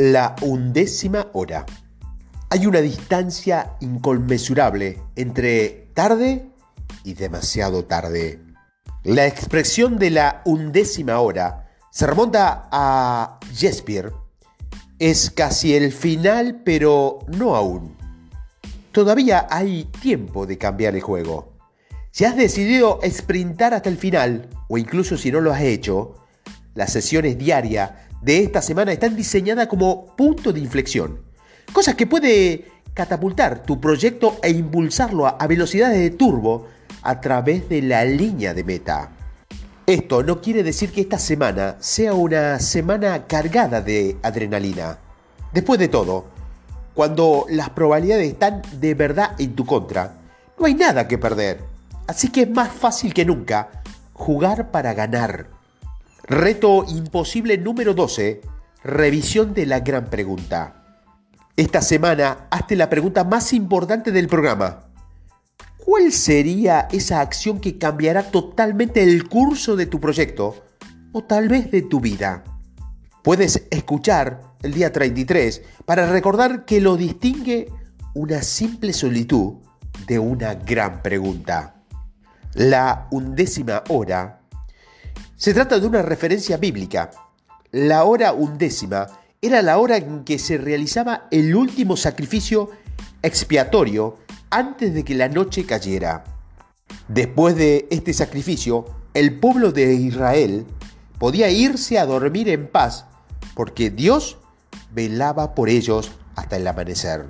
La undécima hora. Hay una distancia inconmensurable entre tarde y demasiado tarde. La expresión de la undécima hora se remonta a Shakespeare. Es casi el final, pero no aún. Todavía hay tiempo de cambiar el juego. Si has decidido sprintar hasta el final, o incluso si no lo has hecho, las sesiones diarias de esta semana están diseñadas como punto de inflexión. Cosas que puede catapultar tu proyecto e impulsarlo a velocidades de turbo a través de la línea de meta. Esto no quiere decir que esta semana sea una semana cargada de adrenalina. Después de todo, cuando las probabilidades están de verdad en tu contra, no hay nada que perder. Así que es más fácil que nunca jugar para ganar. Reto imposible número 12. Revisión de la gran pregunta. Esta semana hazte la pregunta más importante del programa. ¿Cuál sería esa acción que cambiará totalmente el curso de tu proyecto o tal vez de tu vida? Puedes escuchar el día 33 para recordar que lo distingue una simple solitud de una gran pregunta. La undécima hora se trata de una referencia bíblica. La hora undécima era la hora en que se realizaba el último sacrificio expiatorio antes de que la noche cayera. Después de este sacrificio, el pueblo de Israel podía irse a dormir en paz porque Dios velaba por ellos hasta el amanecer.